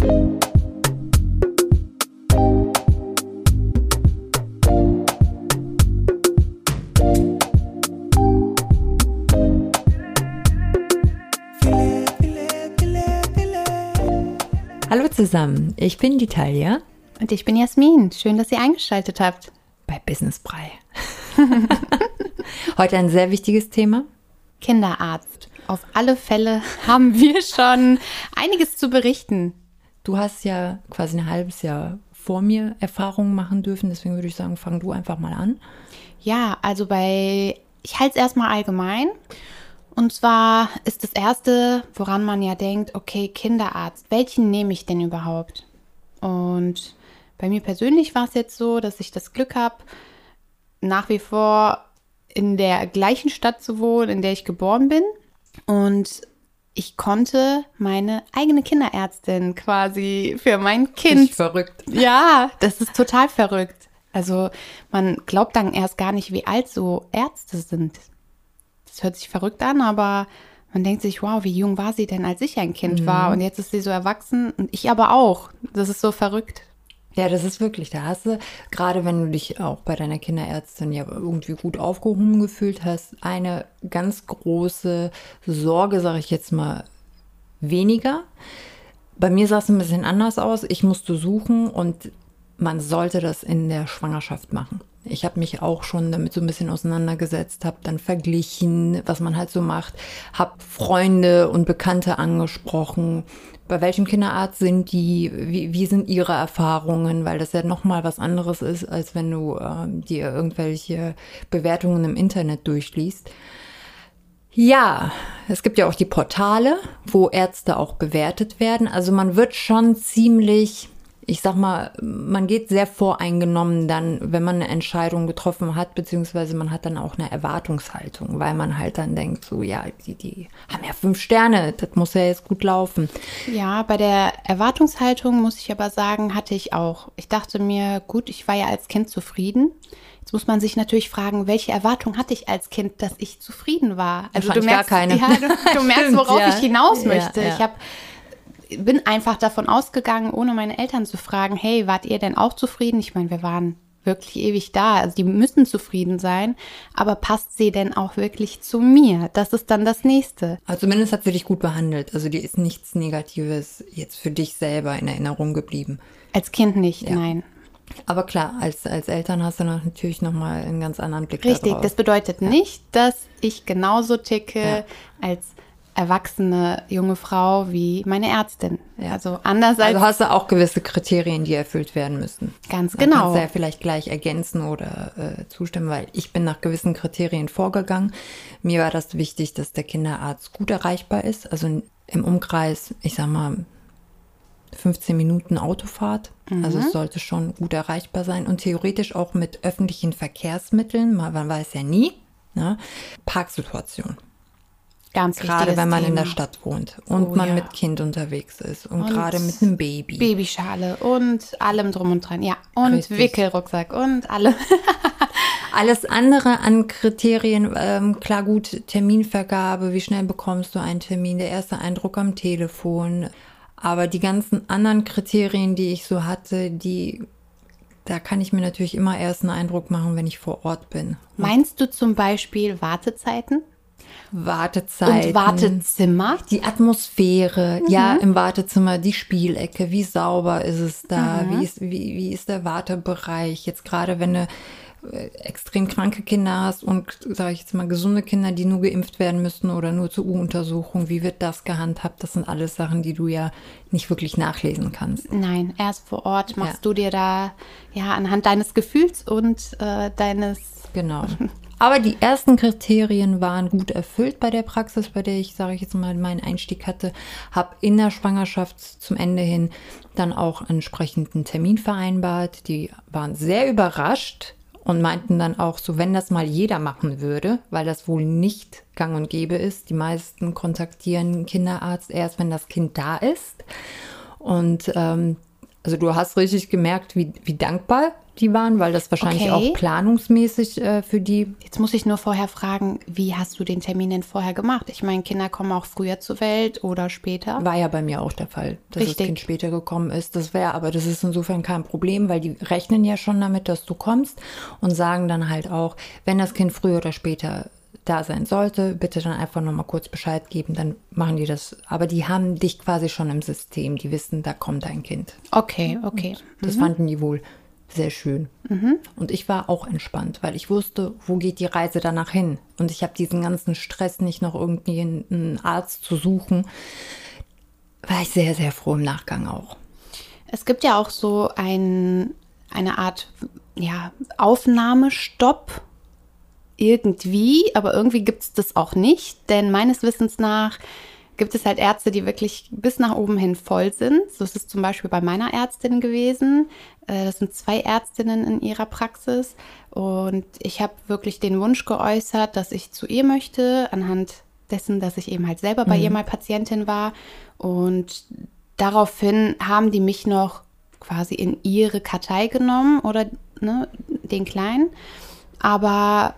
Hallo zusammen, ich bin die Talia Und ich bin Jasmin. Schön, dass ihr eingeschaltet habt. bei Business Brei. Heute ein sehr wichtiges Thema. Kinderarzt. Auf alle Fälle haben wir schon einiges zu berichten. Du hast ja quasi ein halbes Jahr vor mir Erfahrungen machen dürfen, deswegen würde ich sagen, fang du einfach mal an. Ja, also bei, ich halte es erstmal allgemein. Und zwar ist das Erste, woran man ja denkt, okay, Kinderarzt, welchen nehme ich denn überhaupt? Und bei mir persönlich war es jetzt so, dass ich das Glück habe, nach wie vor in der gleichen Stadt zu wohnen, in der ich geboren bin. Und ich konnte meine eigene Kinderärztin quasi für mein Kind verrückt. ja, das ist total verrückt. Also man glaubt dann erst gar nicht, wie alt so Ärzte sind. Das hört sich verrückt an, aber man denkt sich, wow, wie jung war sie denn, als ich ein Kind war? Und jetzt ist sie so erwachsen und ich aber auch. Das ist so verrückt. Ja, das ist wirklich, da hast du, gerade wenn du dich auch bei deiner Kinderärztin ja irgendwie gut aufgehoben gefühlt hast, eine ganz große Sorge, sage ich jetzt mal, weniger. Bei mir sah es ein bisschen anders aus. Ich musste suchen und man sollte das in der Schwangerschaft machen. Ich habe mich auch schon damit so ein bisschen auseinandergesetzt, habe dann verglichen, was man halt so macht, habe Freunde und Bekannte angesprochen. Bei welchem Kinderarzt sind die? Wie, wie sind ihre Erfahrungen? Weil das ja nochmal was anderes ist, als wenn du ähm, dir irgendwelche Bewertungen im Internet durchliest. Ja, es gibt ja auch die Portale, wo Ärzte auch bewertet werden. Also man wird schon ziemlich, ich sag mal, man geht sehr voreingenommen dann, wenn man eine Entscheidung getroffen hat, beziehungsweise man hat dann auch eine Erwartungshaltung, weil man halt dann denkt, so ja, die, die haben ja fünf Sterne, das muss ja jetzt gut laufen. Ja, bei der Erwartungshaltung muss ich aber sagen, hatte ich auch. Ich dachte mir, gut, ich war ja als Kind zufrieden. Jetzt muss man sich natürlich fragen, welche Erwartung hatte ich als Kind, dass ich zufrieden war? Also Wahrscheinlich gar keine. Ja, du, du merkst, worauf ja. ich hinaus möchte. ja. Ich habe bin einfach davon ausgegangen, ohne meine Eltern zu fragen, hey, wart ihr denn auch zufrieden? Ich meine, wir waren wirklich ewig da. Also die müssen zufrieden sein, aber passt sie denn auch wirklich zu mir? Das ist dann das nächste. Also zumindest hat sie dich gut behandelt. Also dir ist nichts Negatives jetzt für dich selber in Erinnerung geblieben. Als Kind nicht, nein. Aber klar, als, als Eltern hast du noch, natürlich nochmal einen ganz anderen Blick Richtig, darauf. das bedeutet nicht, dass ich genauso ticke Ja. als erwachsene junge Frau wie meine Ärztin. Also anders als Also hast du auch gewisse Kriterien, die erfüllt werden müssen. Ganz Da genau. Kannst du ja vielleicht gleich ergänzen oder äh, zustimmen, weil ich bin nach gewissen Kriterien vorgegangen. Mir war das wichtig, dass der Kinderarzt gut erreichbar ist. Also im Umkreis, ich sag mal, 15 Minuten Autofahrt. Also es sollte schon gut erreichbar sein und theoretisch auch mit öffentlichen Verkehrsmitteln, man man weiß ja nie. Ne? Parksituation. Ganz Gerade wenn man in Thema. der Stadt wohnt und Oh, man ja. mit Kind unterwegs ist und, Und gerade mit einem Baby. Babyschale und allem drum und dran. Ja, und Richtig. Wickelrucksack und alle. Alles andere an Kriterien, ähm, klar gut, Terminvergabe, wie schnell bekommst du einen Termin, der erste Eindruck am Telefon. Aber die ganzen anderen Kriterien, die ich so hatte, die, da kann ich mir natürlich immer erst einen Eindruck machen, wenn ich vor Ort bin. Meinst du zum Beispiel Wartezeiten Wartezeiten. und Wartezimmer? Die Atmosphäre, ja, im Wartezimmer, die Spielecke, wie sauber ist es da, wie, ist, wie, wie ist der Wartebereich, jetzt gerade wenn du äh, extrem kranke Kinder hast und, sage ich jetzt mal, gesunde Kinder, die nur geimpft werden müssen oder nur zur U-Untersuchung, wie wird das gehandhabt? Das sind alles Sachen, die du ja nicht wirklich nachlesen kannst. Nein, erst vor Ort machst Ja. du dir da ja anhand deines Gefühls und äh, deines Genau. Aber die ersten Kriterien waren gut erfüllt bei der Praxis, bei der ich, sage ich jetzt mal, meinen Einstieg hatte. Habe in der Schwangerschaft zum Ende hin dann auch entsprechend einen Termin vereinbart. Die waren sehr überrascht und meinten dann auch so, wenn das mal jeder machen würde, weil das wohl nicht gang und gäbe ist. Die meisten kontaktieren Kinderarzt erst, wenn das Kind da ist. Und ähm, also du hast richtig gemerkt, wie, wie dankbar die waren, weil das wahrscheinlich Okay. auch planungsmäßig äh, für die Jetzt muss ich nur vorher fragen, wie hast du den Termin denn vorher gemacht? Ich meine, Kinder kommen auch früher zur Welt oder später. war ja bei mir auch der Fall, dass Richtig. das Kind später gekommen ist. Das wäre, aber das ist insofern kein Problem, weil die rechnen ja schon damit, dass du kommst und sagen dann halt auch, wenn das Kind früher oder später da sein sollte, bitte dann einfach nochmal kurz Bescheid geben, dann machen die das. Aber die haben dich quasi schon im System, die wissen, da kommt ein Kind. Okay, okay. Das fanden die wohl sehr schön. Und ich war auch entspannt, weil ich wusste, wo geht die Reise danach hin. Und ich habe diesen ganzen Stress nicht noch irgendwie einen Arzt zu suchen. War ich sehr, sehr froh im Nachgang auch. Es gibt ja auch so ein, eine Art ja, Aufnahmestopp irgendwie, aber irgendwie gibt es das auch nicht, denn meines Wissens nach gibt es halt Ärzte, die wirklich bis nach oben hin voll sind. So ist es zum Beispiel bei meiner Ärztin gewesen. Äh, Das sind zwei Ärztinnen in ihrer Praxis und ich habe wirklich den Wunsch geäußert, dass ich zu ihr möchte, anhand dessen, dass ich eben halt selber bei ihr mal Patientin war und daraufhin haben die mich noch quasi in ihre Kartei genommen oder ne, den Kleinen. Aber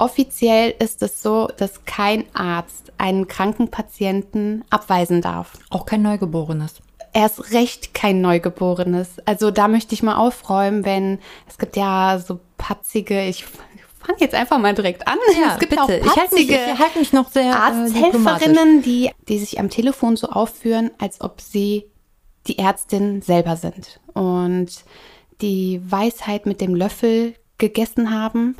offiziell ist es so, dass kein Arzt einen kranken Patienten abweisen darf. Auch kein Neugeborenes. Erst recht kein Neugeborenes. Also da möchte ich mal aufräumen, wenn es gibt ja so patzige, ich fange jetzt einfach mal direkt an. Ja, es gibt bitte. auch Ich halte mich, patzige ich halte mich noch sehr äh. Arzthelferinnen, die, die sich am Telefon so aufführen, als ob sie die Ärztin selber sind und die Weisheit mit dem Löffel gegessen haben.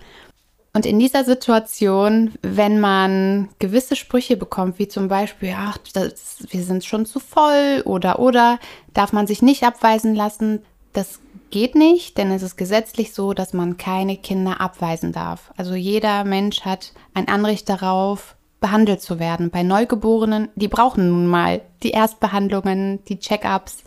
Und in dieser Situation, wenn man gewisse Sprüche bekommt, wie zum Beispiel, ach, das, wir sind schon zu voll oder oder, darf man sich nicht abweisen lassen. Das geht nicht, denn es ist gesetzlich so, dass man keine Kinder abweisen darf. Also jeder Mensch hat ein Anrecht darauf, behandelt zu werden. Bei Neugeborenen, die brauchen nun mal die Erstbehandlungen, die Check-ups.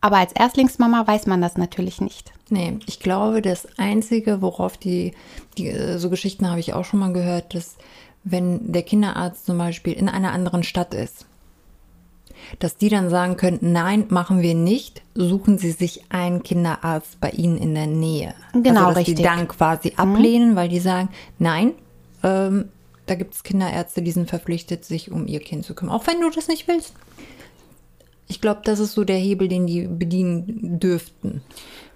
Aber als Erstlingsmama weiß man das natürlich nicht. Nee, ich glaube, das Einzige, worauf die, die äh, so Geschichten habe ich auch schon mal gehört, dass wenn der Kinderarzt zum Beispiel in einer anderen Stadt ist, dass die dann sagen könnten, nein, machen wir nicht, suchen Sie sich einen Kinderarzt bei Ihnen in der Nähe. Genau, also, dass richtig. die dann quasi ablehnen, weil die sagen, nein, ähm, da gibt es Kinderärzte, die sind verpflichtet, sich um ihr Kind zu kümmern, auch wenn du das nicht willst. Ich glaube, das ist so der Hebel, den die bedienen dürften.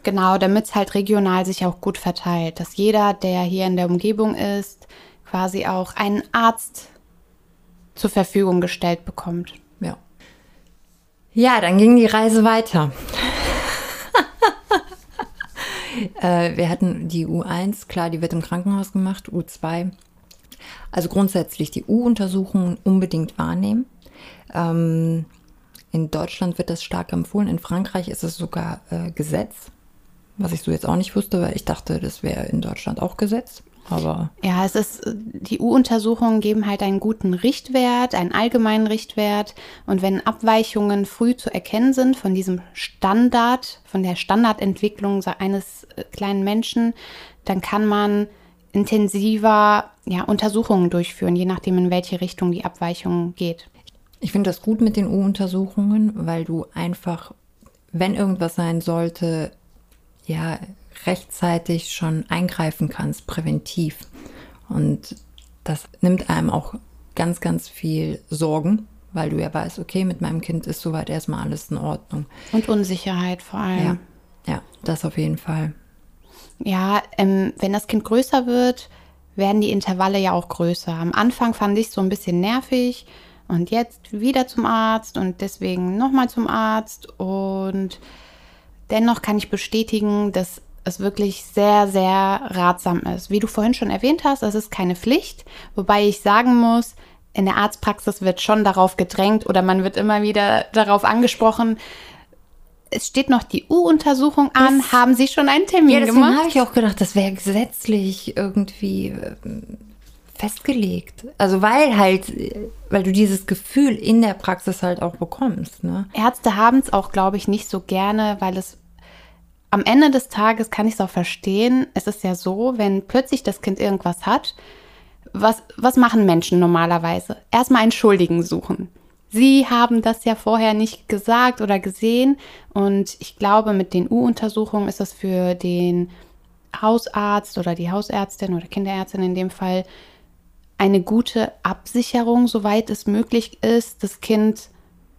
Genau, damit es halt regional sich auch gut verteilt, dass jeder, der hier in der Umgebung ist, quasi auch einen Arzt zur Verfügung gestellt bekommt. Ja. Ja, dann ging die Reise weiter. äh, wir hatten die U1, klar, die wird im Krankenhaus gemacht, U2. Also grundsätzlich die U-Untersuchungen unbedingt wahrnehmen. Ähm, in Deutschland wird das stark empfohlen, in Frankreich ist es sogar äh, Gesetz, was ich so jetzt auch nicht wusste, weil ich dachte, das wäre in Deutschland auch Gesetz. Aber Ja, es ist, die U-Untersuchungen geben halt einen guten Richtwert, einen allgemeinen Richtwert. Und wenn Abweichungen früh zu erkennen sind von diesem Standard, von der Standardentwicklung eines äh, kleinen Menschen, dann kann man intensiver ja, Untersuchungen durchführen, je nachdem, in welche Richtung die Abweichung geht. Ich finde das gut mit den U-Untersuchungen, weil du einfach, wenn irgendwas sein sollte, ja, rechtzeitig schon eingreifen kannst, präventiv. Und das nimmt einem auch ganz, ganz viel Sorgen, weil du ja weißt, okay, mit meinem Kind ist soweit erstmal alles in Ordnung. Und Unsicherheit vor allem. Ja, ja, das auf jeden Fall. Ja, ähm, wenn das Kind größer wird, werden die Intervalle ja auch größer. Am Anfang fand ich es so ein bisschen nervig und jetzt wieder zum Arzt und deswegen nochmal zum Arzt. Und dennoch kann ich bestätigen, dass es wirklich sehr, sehr ratsam ist. Wie du vorhin schon erwähnt hast, es ist keine Pflicht, wobei ich sagen muss, in der Arztpraxis wird schon darauf gedrängt oder man wird immer wieder darauf angesprochen, es steht noch die U-Untersuchung an. Ist- Haben Sie schon einen Termin Ja, deswegen gemacht? habe ich auch gedacht, das wäre gesetzlich irgendwie ähm, festgelegt. Also weil halt, weil du dieses Gefühl in der Praxis halt auch bekommst, ne? Ärzte haben es auch, glaube ich, nicht so gerne, weil es am Ende des Tages kann ich es auch verstehen. Es ist ja so, wenn plötzlich das Kind irgendwas hat, was, was machen Menschen normalerweise? Erstmal einen Schuldigen suchen. Sie haben das ja vorher nicht gesagt oder gesehen. Und ich glaube, mit den U-Untersuchungen ist das für den Hausarzt oder die Hausärztin oder Kinderärztin in dem Fall eine gute Absicherung, soweit es möglich ist, das Kind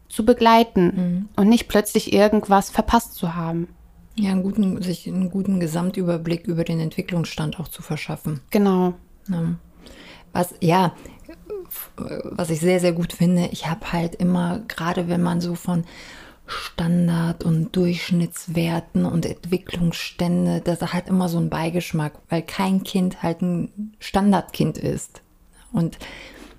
zu begleiten mhm. und nicht plötzlich irgendwas verpasst zu haben. Ja, einen guten, sich einen guten Gesamtüberblick über den Entwicklungsstand auch zu verschaffen. Genau. Ja. Was, ja, was ich sehr, sehr gut finde, ich habe halt immer, gerade wenn man so von Standard- und Durchschnittswerten und Entwicklungsstände, das hat immer so einen Beigeschmack, weil kein Kind halt ein Standardkind ist. Und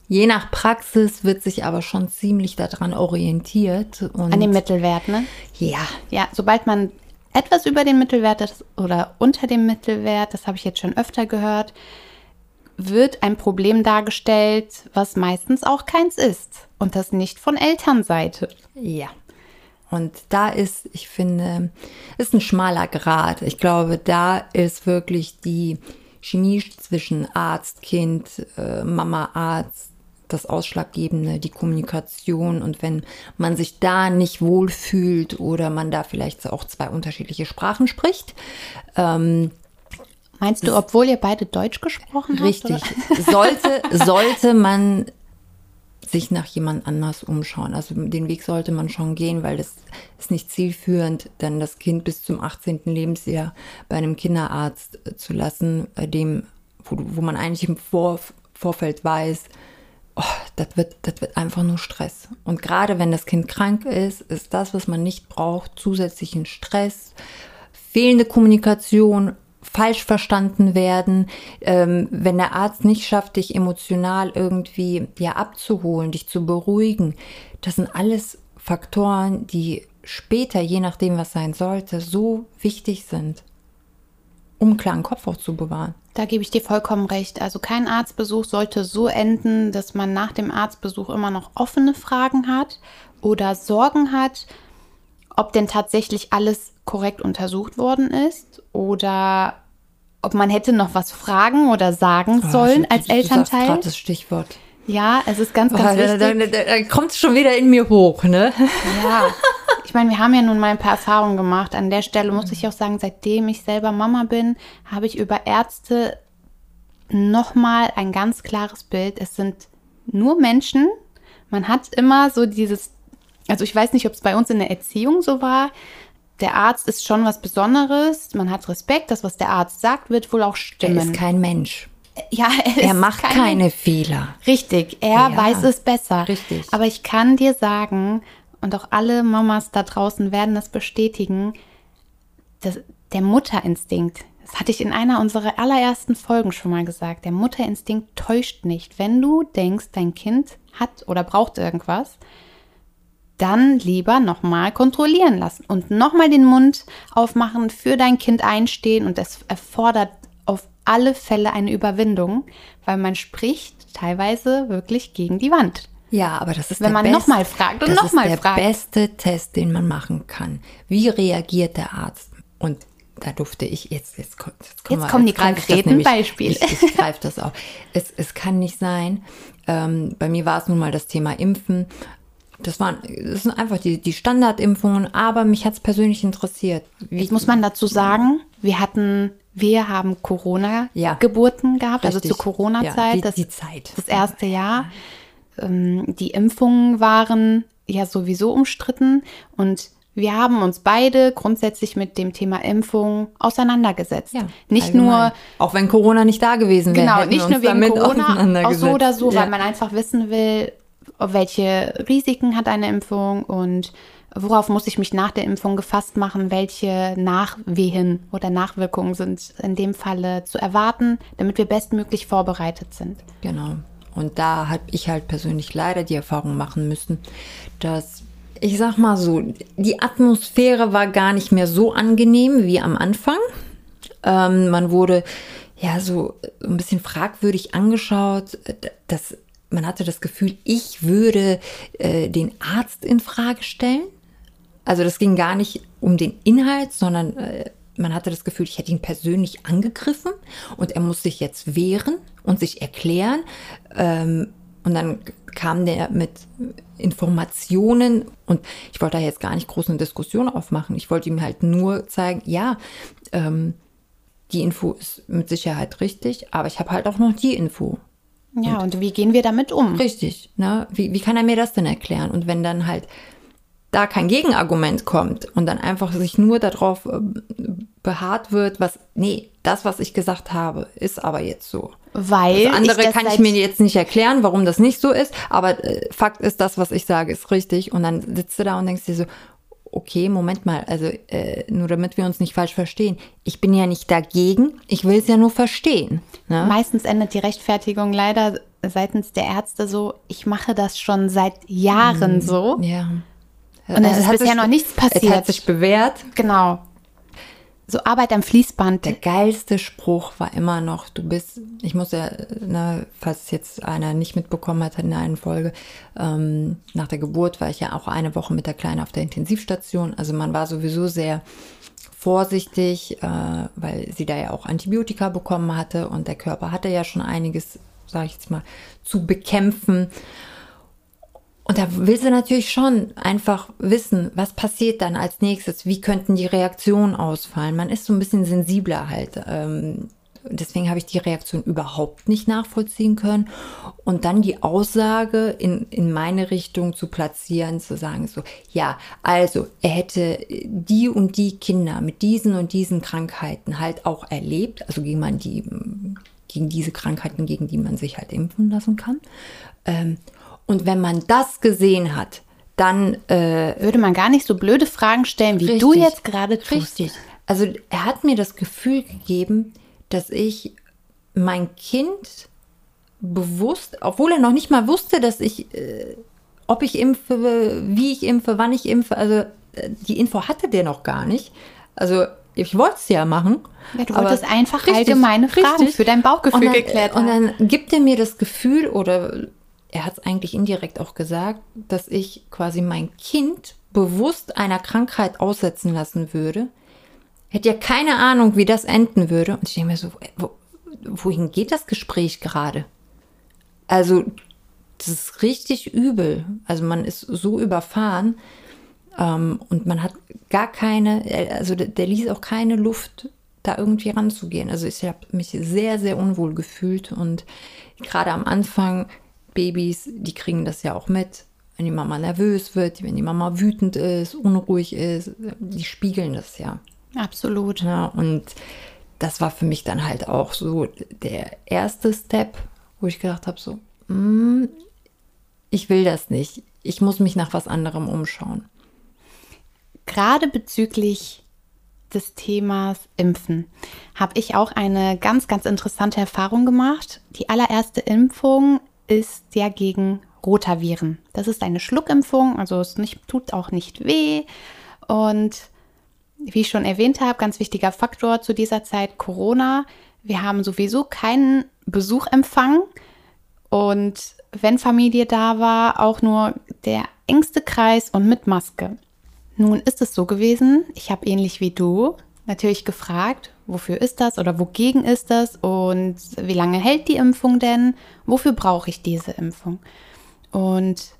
je nach Praxis wird sich aber schon ziemlich daran orientiert. An dem Mittelwert, ne? Ja. Ja, sobald man etwas über den Mittelwert ist oder unter dem Mittelwert, das habe ich jetzt schon öfter gehört, wird ein Problem dargestellt, was meistens auch keins ist. Und das nicht von Elternseite. Ja. Und da ist, ich finde, ist ein schmaler Grad. Ich glaube, da ist wirklich die Chemie zwischen Arzt, Kind, äh, Mama, Arzt, das Ausschlaggebende, die Kommunikation. Und wenn man sich da nicht wohlfühlt oder man da vielleicht auch zwei unterschiedliche Sprachen spricht, ähm, Meinst du, obwohl ihr beide Deutsch gesprochen habt? Richtig. Sollte, sollte man sich nach jemand anders umschauen. Also den Weg sollte man schon gehen, weil das ist nicht zielführend, dann das Kind bis zum 18. Lebensjahr bei einem Kinderarzt äh, zu lassen, bei dem, wo, wo man eigentlich im Vor, Vorfeld weiß, oh, das wird, das wird einfach nur Stress. Und gerade wenn das Kind krank ist, ist das, was man nicht braucht, zusätzlichen Stress, fehlende Kommunikation, falsch verstanden werden, ähm, wenn der Arzt nicht schafft, dich emotional irgendwie ja abzuholen, dich zu beruhigen. Das sind alles Faktoren, die später, je nachdem, was sein sollte, so wichtig sind, um klaren Kopf auch zu bewahren. Da gebe ich dir vollkommen recht. Also kein Arztbesuch sollte so enden, dass man nach dem Arztbesuch immer noch offene Fragen hat oder Sorgen hat, ob denn tatsächlich alles korrekt untersucht worden ist oder ob man hätte noch was fragen oder sagen oh, sollen ich, als Elternteil. Du das Stichwort. Ja, es ist ganz, ganz oh, wichtig. Da, da, da kommt es schon wieder in mir hoch, ne? Ja. Ich meine, wir haben ja nun mal ein paar Erfahrungen gemacht. An der Stelle muss ich auch sagen, seitdem ich selber Mama bin, habe ich über Ärzte nochmal ein ganz klares Bild. Es sind nur Menschen. Man hat immer so dieses also ich weiß nicht, ob es bei uns in der Erziehung so war. Der Arzt ist schon was Besonderes. Man hat Respekt. Das, was der Arzt sagt, wird wohl auch stimmen. Er ist kein Mensch. Ja, er, er macht kein keine Fehler. Richtig, er ja, weiß es besser. Richtig. Aber ich kann dir sagen, und auch alle Mamas da draußen werden das bestätigen, dass der Mutterinstinkt, das hatte ich in einer unserer allerersten Folgen schon mal gesagt, der Mutterinstinkt täuscht nicht. Wenn du denkst, dein Kind hat oder braucht irgendwas, dann lieber nochmal kontrollieren lassen und nochmal den Mund aufmachen, für dein Kind einstehen und es erfordert auf alle Fälle eine Überwindung, weil man spricht teilweise wirklich gegen die Wand. Ja, aber das ist wenn man nochmal fragt und nochmal fragt. Das ist der beste Test, den man machen kann. Wie reagiert der Arzt? Und da durfte ich jetzt jetzt, jetzt, jetzt kommen die konkreten Beispiele. Ich, ich greife das auf. Es, es kann nicht sein. Ähm, bei mir war es nun mal das Thema Impfen das waren, das sind einfach die, die Standardimpfungen, aber mich hat es persönlich interessiert. Wie Jetzt muss man dazu sagen, wir hatten, wir haben Corona-Geburten ja, gehabt, richtig. also zur Corona-Zeit. Ja, die, die Zeit. Das erste Jahr. Ähm, die Impfungen waren ja sowieso umstritten und wir haben uns beide grundsätzlich mit dem Thema Impfung auseinandergesetzt. Ja, nicht allgemein. nur. Auch wenn Corona nicht da gewesen wäre. Genau, nicht nur wegen Corona, auch so oder so, ja. weil man einfach wissen will, welche Risiken hat eine Impfung und worauf muss ich mich nach der Impfung gefasst machen, welche Nachwehen oder Nachwirkungen sind in dem Falle zu erwarten, damit wir bestmöglich vorbereitet sind. Genau. Und da habe ich halt persönlich leider die Erfahrung machen müssen, dass ich sag mal so, die Atmosphäre war gar nicht mehr so angenehm wie am Anfang. Ähm, man wurde ja so ein bisschen fragwürdig angeschaut. Das man hatte das Gefühl, ich würde äh, den Arzt in Frage stellen. Also das ging gar nicht um den Inhalt, sondern äh, man hatte das Gefühl, ich hätte ihn persönlich angegriffen und er muss sich jetzt wehren und sich erklären. Ähm, Und dann kam der mit Informationen und ich wollte da jetzt gar nicht groß eine Diskussion aufmachen. Ich wollte ihm halt nur zeigen, ja, ähm, die Info ist mit Sicherheit richtig, aber ich habe halt auch noch die Info. Ja, und, und wie gehen wir damit um? Richtig, ne? Wie, wie kann er mir das denn erklären? Und wenn dann halt da kein Gegenargument kommt und dann einfach sich nur darauf äh, beharrt wird, was, nee, das, was ich gesagt habe, ist aber jetzt so. Weil das andere ich das kann ich mir jetzt nicht erklären, warum das nicht so ist, aber äh, Fakt ist, das, was ich sage, ist richtig. Und dann sitzt du da und denkst dir so, okay, Moment mal, also äh, nur damit wir uns nicht falsch verstehen. Ich bin ja nicht dagegen, ich will es ja nur verstehen. Ne? Meistens endet die Rechtfertigung leider seitens der Ärzte so, ich mache das schon seit Jahren mhm. so. Ja. Und es, es ist bisher sich, noch nichts passiert. Es hat sich bewährt. Genau. So Arbeit am Fließband. Der geilste Spruch war immer noch, du bist, ich muss ja, ne, falls jetzt einer nicht mitbekommen hat in einer Folge, ähm, nach der Geburt war ich ja auch eine Woche mit der Kleinen auf der Intensivstation. Also man war sowieso sehr vorsichtig, äh, weil sie da ja auch Antibiotika bekommen hatte und der Körper hatte ja schon einiges, sage ich jetzt mal, zu bekämpfen. Und da will sie natürlich schon einfach wissen, was passiert dann als nächstes, wie könnten die Reaktionen ausfallen. Man ist so ein bisschen sensibler halt. Ähm, deswegen habe ich die Reaktion überhaupt nicht nachvollziehen können. Und dann die Aussage in, in meine Richtung zu platzieren, zu sagen so, ja, also er hätte die und die Kinder mit diesen und diesen Krankheiten halt auch erlebt, also gegen man die, gegen diese Krankheiten, gegen die man sich halt impfen lassen kann. Ähm, und wenn man das gesehen hat, dann äh, würde man gar nicht so blöde Fragen stellen, wie richtig, du jetzt gerade tust. Richtig. Also er hat mir das Gefühl gegeben, dass ich mein Kind bewusst, obwohl er noch nicht mal wusste, dass ich, äh, ob ich impfe, wie ich impfe, wann ich impfe, also äh, die Info hatte der noch gar nicht. Also ich wollte es ja machen. Ja, du wolltest einfach richtig, allgemeine Fragen richtig. für dein Bauchgefühl und dann, geklärt haben. Und dann gibt er mir das Gefühl oder er hat es eigentlich indirekt auch gesagt, dass ich quasi mein Kind bewusst einer Krankheit aussetzen lassen würde. Hätte ja keine Ahnung, wie das enden würde. Und ich denke mir so, wo, wohin geht das Gespräch gerade? Also, das ist richtig übel. Also man ist so überfahren ähm, und man hat gar keine, also der, der ließ auch keine Luft, da irgendwie ranzugehen. Also ich habe mich sehr, sehr unwohl gefühlt und gerade am Anfang Babys, die kriegen das ja auch mit. Wenn die Mama nervös wird, wenn die Mama wütend ist, unruhig ist, die spiegeln das ja. Absolut. Ja, und das war für mich dann halt auch so der erste Step, wo ich gedacht habe, so, mm, ich will das nicht. Ich muss mich nach was anderem umschauen. Gerade bezüglich des Themas Impfen habe ich auch eine ganz, ganz interessante Erfahrung gemacht. Die allererste Impfung ist ja gegen Rotaviren. Das ist eine Schluckimpfung, also es nicht, tut auch nicht weh. Und wie ich schon erwähnt habe, ganz wichtiger Faktor zu dieser Zeit Corona. Wir haben sowieso keinen Besuch empfangen. Und wenn Familie da war, auch nur der engste Kreis und mit Maske. Nun ist es so gewesen, ich habe ähnlich wie du natürlich gefragt, wofür ist das oder wogegen ist das und wie lange hält die Impfung denn? Wofür brauche ich diese Impfung? Und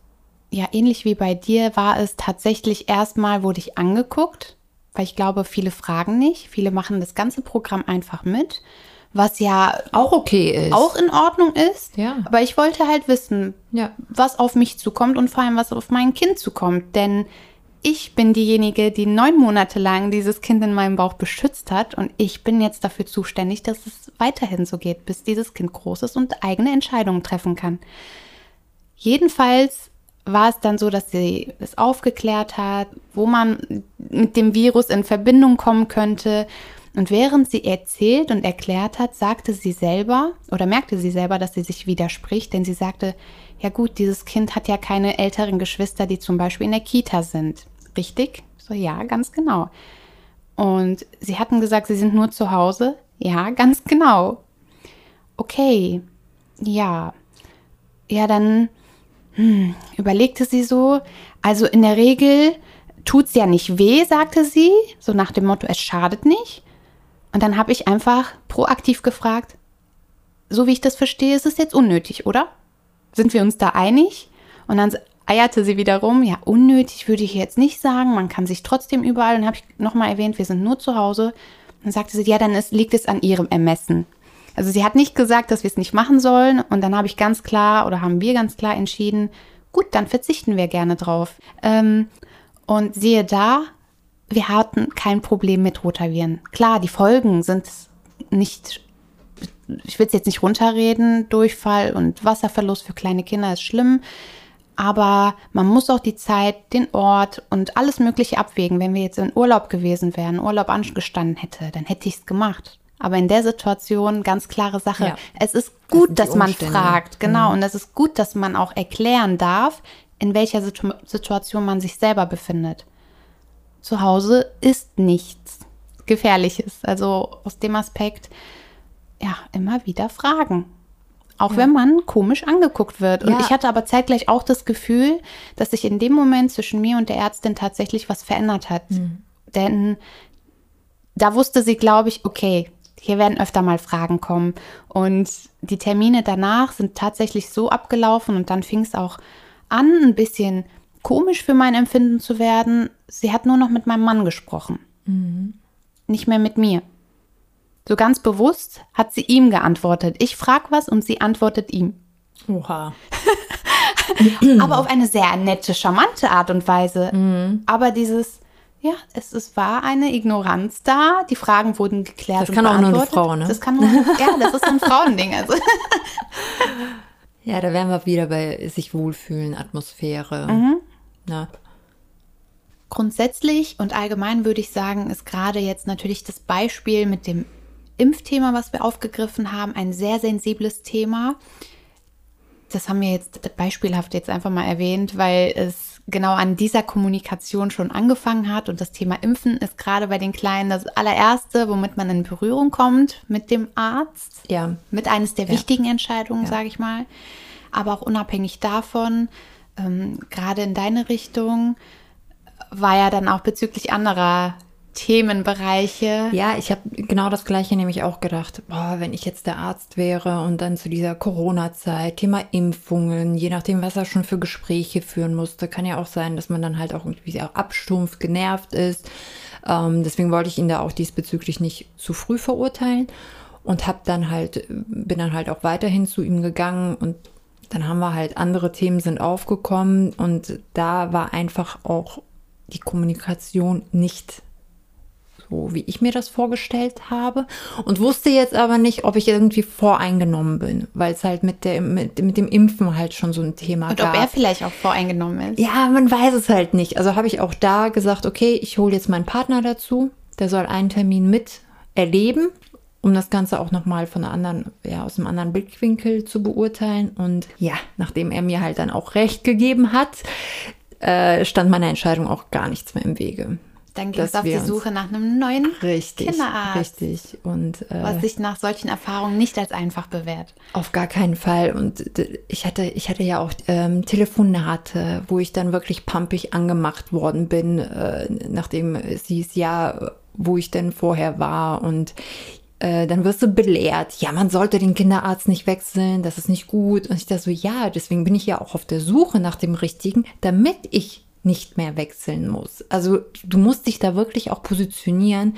ja, ähnlich wie bei dir war es tatsächlich erstmal, wurde ich angeguckt, weil ich glaube, viele fragen nicht. Viele machen das ganze Programm einfach mit, was ja auch okay ist. Auch in Ordnung ist. Ja. Aber ich wollte halt wissen, ja. was auf mich zukommt und vor allem, was auf mein Kind zukommt. Denn ich bin diejenige, die neun Monate lang dieses Kind in meinem Bauch beschützt hat und ich bin jetzt dafür zuständig, dass es weiterhin so geht, bis dieses Kind groß ist und eigene Entscheidungen treffen kann. Jedenfalls war es dann so, dass sie es aufgeklärt hat, wo man mit dem Virus in Verbindung kommen könnte. Und während sie erzählt und erklärt hat, sagte sie selber oder merkte sie selber, dass sie sich widerspricht, denn sie sagte, ja gut, dieses Kind hat ja keine älteren Geschwister, die zum Beispiel in der Kita sind. Richtig? So, ja, ganz genau. Und sie hatten gesagt, sie sind nur zu Hause. Ja, ganz genau. Okay, ja. Ja, dann hm, überlegte sie so. Also in der Regel tut's ja nicht weh, sagte sie, so nach dem Motto, es schadet nicht. Und dann habe ich einfach proaktiv gefragt, so wie ich das verstehe, ist es jetzt unnötig, oder? sind wir uns da einig? Und dann eierte sie wieder rum. Ja, unnötig würde ich jetzt nicht sagen. Man kann sich trotzdem überall. Und habe ich nochmal erwähnt, wir sind nur zu Hause. Dann sagte sie, ja, dann ist, liegt es an ihrem Ermessen. Also sie hat nicht gesagt, dass wir es nicht machen sollen. Und dann habe ich ganz klar oder haben wir ganz klar entschieden, gut, dann verzichten wir gerne drauf. Ähm, und siehe da, wir hatten kein Problem mit Rotaviren. Klar, die Folgen sind nicht, ich will es jetzt nicht runterreden, Durchfall und Wasserverlust für kleine Kinder ist schlimm. Aber man muss auch die Zeit, den Ort und alles Mögliche abwägen. Wenn wir jetzt in Urlaub gewesen wären, Urlaub angestanden hätte, dann hätte ich es gemacht. Aber in der Situation ganz klare Sache. Ja. Es ist gut, das dass man fragt, genau. Mhm. Und es ist gut, dass man auch erklären darf, in welcher Situ Situation man sich selber befindet. Zu Hause ist nichts Gefährliches. Also aus dem Aspekt, ja, immer wieder fragen. Auch ja. wenn man komisch angeguckt wird. Und ja. ich hatte aber zeitgleich auch das Gefühl, dass sich in dem Moment zwischen mir und der Ärztin tatsächlich was verändert hat. Mhm. Denn da wusste sie, glaube ich, okay, hier werden öfter mal Fragen kommen. Und die Termine danach sind tatsächlich so abgelaufen und dann fing es auch an, ein bisschen komisch für mein Empfinden zu werden. Sie hat nur noch mit meinem Mann gesprochen. Mhm. Nicht mehr mit mir. So ganz bewusst hat sie ihm geantwortet. Ich frage was und sie antwortet ihm. Oha. Aber auf eine sehr nette, charmante Art und Weise. Mhm. Aber dieses, ja, es, es war eine Ignoranz da. Die Fragen wurden geklärt. Das kann auch nur eine Frau, ne? Das kann nur, ja, das ist ein Frauending. Also. Ja, da wären wir wieder bei sich wohlfühlen, Atmosphäre. Mhm. Ja. Grundsätzlich und allgemein würde ich sagen, ist gerade jetzt natürlich das Beispiel mit dem Impfthema, was wir aufgegriffen haben, ein sehr sensibles Thema. Das haben wir jetzt beispielhaft jetzt einfach mal erwähnt, weil es genau an dieser Kommunikation schon angefangen hat. Und das Thema Impfen ist gerade bei den Kleinen das allererste, womit man in Berührung kommt mit dem Arzt. Ja. Mit eines der ja. wichtigen Entscheidungen, ja. sage ich mal. Aber auch unabhängig davon, ähm, gerade in deine Richtung, war ja dann auch bezüglich anderer Themenbereiche. Ja, ich habe genau das gleiche nämlich auch gedacht. Boah, wenn ich jetzt der Arzt wäre und dann zu dieser Corona-Zeit, Thema Impfungen, je nachdem, was er schon für Gespräche führen musste, kann ja auch sein, dass man dann halt auch irgendwie auch abstumpft, genervt ist. Ähm, deswegen wollte ich ihn da auch diesbezüglich nicht zu früh verurteilen und habe dann halt, bin dann halt auch weiterhin zu ihm gegangen und dann haben wir halt andere Themen sind aufgekommen und da war einfach auch die Kommunikation nicht so, wie ich mir das vorgestellt habe. Und wusste jetzt aber nicht, ob ich irgendwie voreingenommen bin, weil es halt mit, der, mit, mit dem Impfen halt schon so ein Thema Und gab. ob er vielleicht auch voreingenommen ist. Ja, man weiß es halt nicht. Also habe ich auch da gesagt, okay, ich hole jetzt meinen Partner dazu. Der soll einen Termin mit erleben, um das Ganze auch nochmal von einer anderen, ja, aus einem anderen Blickwinkel zu beurteilen. Und ja, nachdem er mir halt dann auch recht gegeben hat, äh, stand meiner Entscheidung auch gar nichts mehr im Wege. Dann ging es auf die Suche nach einem neuen richtig, Kinderarzt. Richtig. Und, äh, was sich nach solchen Erfahrungen nicht als einfach bewährt. Auf gar keinen Fall. Und ich hatte, ich hatte ja auch ähm, Telefonate, wo ich dann wirklich pumpig angemacht worden bin, äh, nachdem es hieß, ja, wo ich denn vorher war. Und dann wirst du belehrt, ja, man sollte den Kinderarzt nicht wechseln, das ist nicht gut. Und ich dachte so, ja, deswegen bin ich ja auch auf der Suche nach dem Richtigen, damit ich nicht mehr wechseln muss. Also du musst dich da wirklich auch positionieren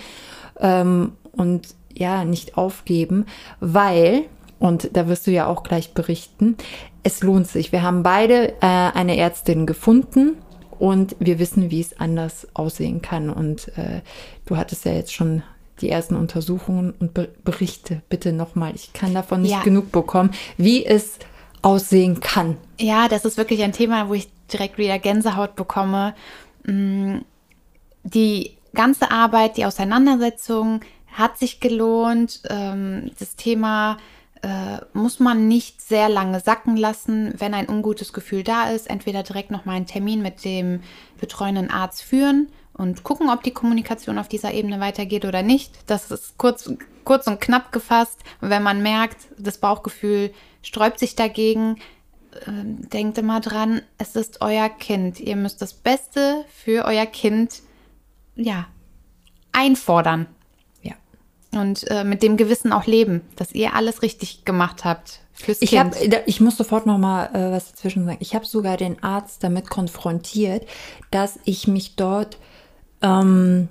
ähm, und ja, nicht aufgeben, weil, und da wirst du ja auch gleich berichten, es lohnt sich. Wir haben beide äh, eine Ärztin gefunden und wir wissen, wie es anders aussehen kann. Und äh, du hattest ja jetzt schon die ersten Untersuchungen und berichte bitte nochmal. Ich kann davon nicht ja. genug bekommen, wie es aussehen kann. Ja, das ist wirklich ein Thema, wo ich direkt wieder Gänsehaut bekomme. Mm, die ganze Arbeit, die Auseinandersetzung hat sich gelohnt. Ähm, das Thema äh, muss man nicht sehr lange sacken lassen, wenn ein ungutes Gefühl da ist. Entweder direkt nochmal einen Termin mit dem betreuenden Arzt führen und gucken, ob die Kommunikation auf dieser Ebene weitergeht oder nicht. Das ist kurz, kurz und knapp gefasst. Und wenn man merkt, das Bauchgefühl sträubt sich dagegen, ähm, denkt immer dran, es ist euer Kind. Ihr müsst das Beste für euer Kind, ja, einfordern. Ja. Und äh, mit dem Gewissen auch leben, dass ihr alles richtig gemacht habt Ich, Kind. hab, ich muss sofort noch mal äh, was dazwischen sagen. Ich habe sogar den Arzt damit konfrontiert, dass ich mich dort ähm,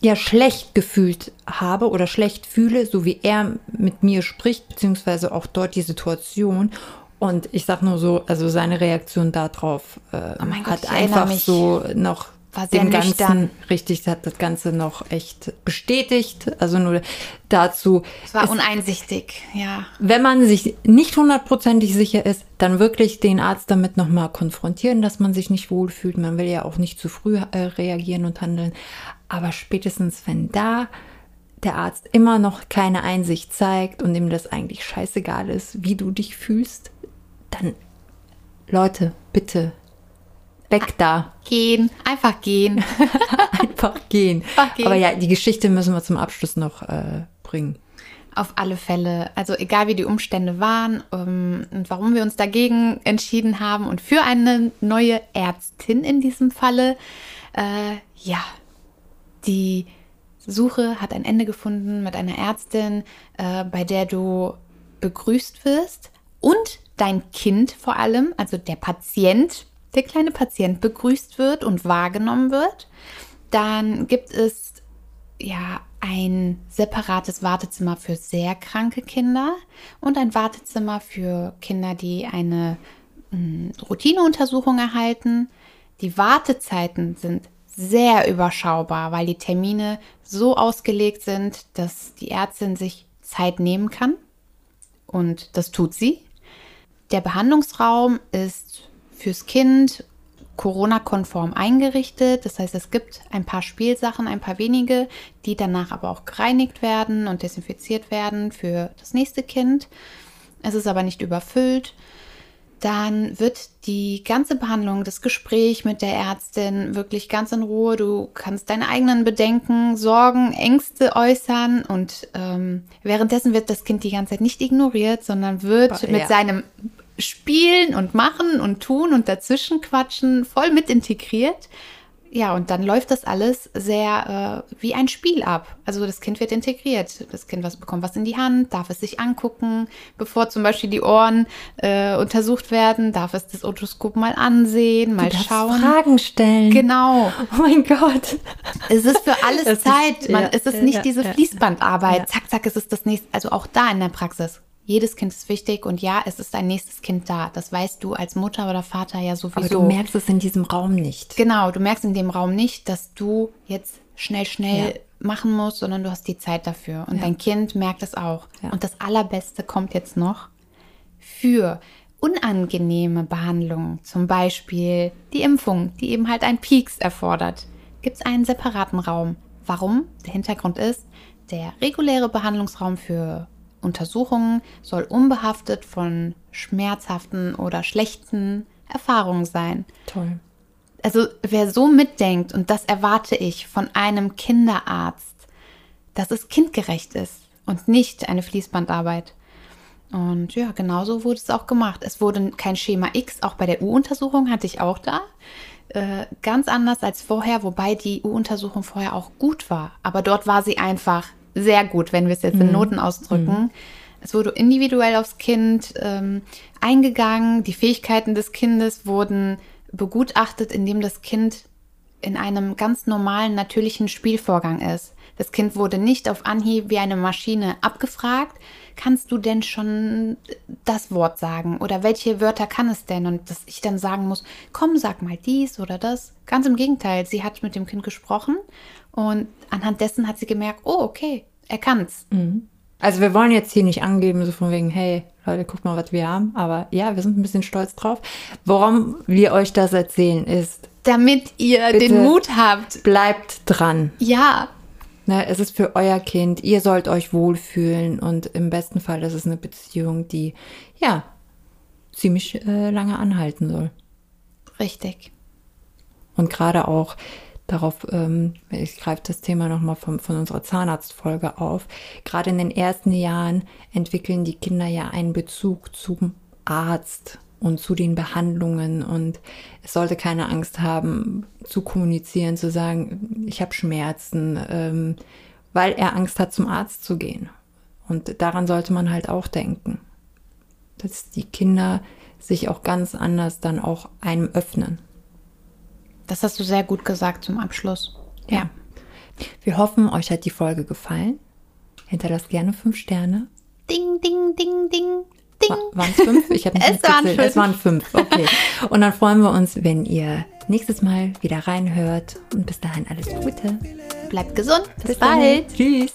ja schlecht gefühlt habe oder schlecht fühle, so wie er mit mir spricht, beziehungsweise auch dort die Situation. Und ich sag nur so, also seine Reaktion darauf äh, Oh mein Gott, hat einfach so noch War sehr dem Ganzen nüchtern. richtig, hat das Ganze noch echt bestätigt. Also nur dazu. Es war uneinsichtig, ja. wenn man sich nicht hundertprozentig sicher ist, dann wirklich den Arzt damit nochmal konfrontieren, dass man sich nicht wohlfühlt. Man will ja auch nicht zu früh äh, reagieren und handeln. Aber spätestens, wenn da der Arzt immer noch keine Einsicht zeigt und ihm das eigentlich scheißegal ist, wie du dich fühlst, dann, Leute, bitte, weg da. Gehen, einfach gehen. Einfach gehen. Einfach gehen. Aber ja, die Geschichte müssen wir zum Abschluss noch äh, bringen. Auf alle Fälle. Also egal wie die Umstände waren ähm, und warum wir uns dagegen entschieden haben und für eine neue Ärztin in diesem Falle. Äh, ja, die Suche hat ein Ende gefunden mit einer Ärztin, äh, bei der du begrüßt wirst und dein Kind vor allem, also der Patient, der kleine Patient begrüßt wird und wahrgenommen wird. Dann gibt es ja ein separates Wartezimmer für sehr kranke Kinder und ein Wartezimmer für Kinder, die eine mm, Routineuntersuchung erhalten. Die Wartezeiten sind sehr überschaubar, weil die Termine so ausgelegt sind, dass die Ärztin sich Zeit nehmen kann. Und das tut sie. Der Behandlungsraum ist fürs Kind Corona-konform eingerichtet. Das heißt, es gibt ein paar Spielsachen, ein paar wenige, die danach aber auch gereinigt werden und desinfiziert werden für das nächste Kind. Es ist aber nicht überfüllt. Dann wird die ganze Behandlung, das Gespräch mit der Ärztin wirklich ganz in Ruhe. Du kannst deine eigenen Bedenken, Sorgen, Ängste äußern und ähm, währenddessen wird das Kind die ganze Zeit nicht ignoriert, sondern wird Ja. mit seinem Spielen und Machen und Tun und dazwischen quatschen voll mit integriert. Ja, und dann läuft das alles sehr äh, wie ein Spiel ab. Also das Kind wird integriert. Das Kind was bekommt was in die Hand, darf es sich angucken, bevor zum Beispiel die Ohren äh, untersucht werden, darf es das Otoskop mal ansehen, mal Du schauen. Fragen stellen. Genau. Oh mein Gott. Es ist für alles Es ist- Zeit. Man, ja, es ist nicht ja, diese ja. Fließbandarbeit. Zack, zack, es ist das nächste. Also auch da in der Praxis. Jedes Kind ist wichtig und ja, es ist ein nächstes Kind da. Das weißt du als Mutter oder Vater ja sowieso. Aber du merkst es in diesem Raum nicht. Genau, du merkst in dem Raum nicht, dass du jetzt schnell, schnell Ja. machen musst, sondern du hast die Zeit dafür. Und Ja. dein Kind merkt es auch. Ja. Und das Allerbeste kommt jetzt noch für unangenehme Behandlungen, zum Beispiel die Impfung, die eben halt einen Peaks erfordert, gibt es einen separaten Raum. Warum? Der Hintergrund ist, der reguläre Behandlungsraum für Untersuchungen soll unbehaftet von schmerzhaften oder schlechten Erfahrungen sein. Toll. Also wer so mitdenkt, und das erwarte ich von einem Kinderarzt, dass es kindgerecht ist und nicht eine Fließbandarbeit. Und ja, genauso wurde es auch gemacht. Es wurde kein Schema X, auch bei der U-Untersuchung hatte ich auch da. Äh, ganz anders als vorher, wobei die U-Untersuchung vorher auch gut war. Aber dort war sie einfach sehr gut, wenn wir es jetzt in Noten ausdrücken. Es wurde individuell aufs Kind ähm, eingegangen. Die Fähigkeiten des Kindes wurden begutachtet, indem das Kind in einem ganz normalen, natürlichen Spielvorgang ist. Das Kind wurde nicht auf Anhieb wie eine Maschine abgefragt. Kannst du denn schon das Wort sagen? Oder welche Wörter kann es denn? Und dass ich dann sagen muss, komm, sag mal dies oder das. Ganz im Gegenteil, sie hat mit dem Kind gesprochen und anhand dessen hat sie gemerkt, oh, okay, er kann's. Also wir wollen jetzt hier nicht angeben, so von wegen, hey, Leute, guckt mal, was wir haben. Aber ja, wir sind ein bisschen stolz drauf. Warum wir euch das erzählen, ist, Damit ihr den Mut habt. bleibt dran. Ja, Ne, es ist für euer Kind. Ihr sollt euch wohlfühlen. Und im besten Fall ist es eine Beziehung, die, ja, ziemlich äh, lange anhalten soll. richtig. Und gerade auch darauf, ähm, ich greife das Thema nochmal von, von unserer Zahnarztfolge auf, gerade in den ersten Jahren entwickeln die Kinder ja einen Bezug zum Arzt und zu den Behandlungen und es sollte keine Angst haben zu kommunizieren, zu sagen, ich habe Schmerzen, ähm, weil er Angst hat, zum Arzt zu gehen. Und daran sollte man halt auch denken. dass die Kinder sich auch ganz anders dann auch einem öffnen. Das hast du sehr gut gesagt zum Abschluss. Ja. ja. Wir hoffen, euch hat die Folge gefallen. Hinterlasst gerne fünf Sterne. Ding, ding, ding, ding. Ding. Waren es fünf? Ich habe nicht es waren fünf. Es waren fünf, okay. Und dann freuen wir uns, wenn ihr nächstes Mal wieder reinhört. Und bis dahin alles Gute. Bleibt gesund. Bis, bis bald. Tschüss.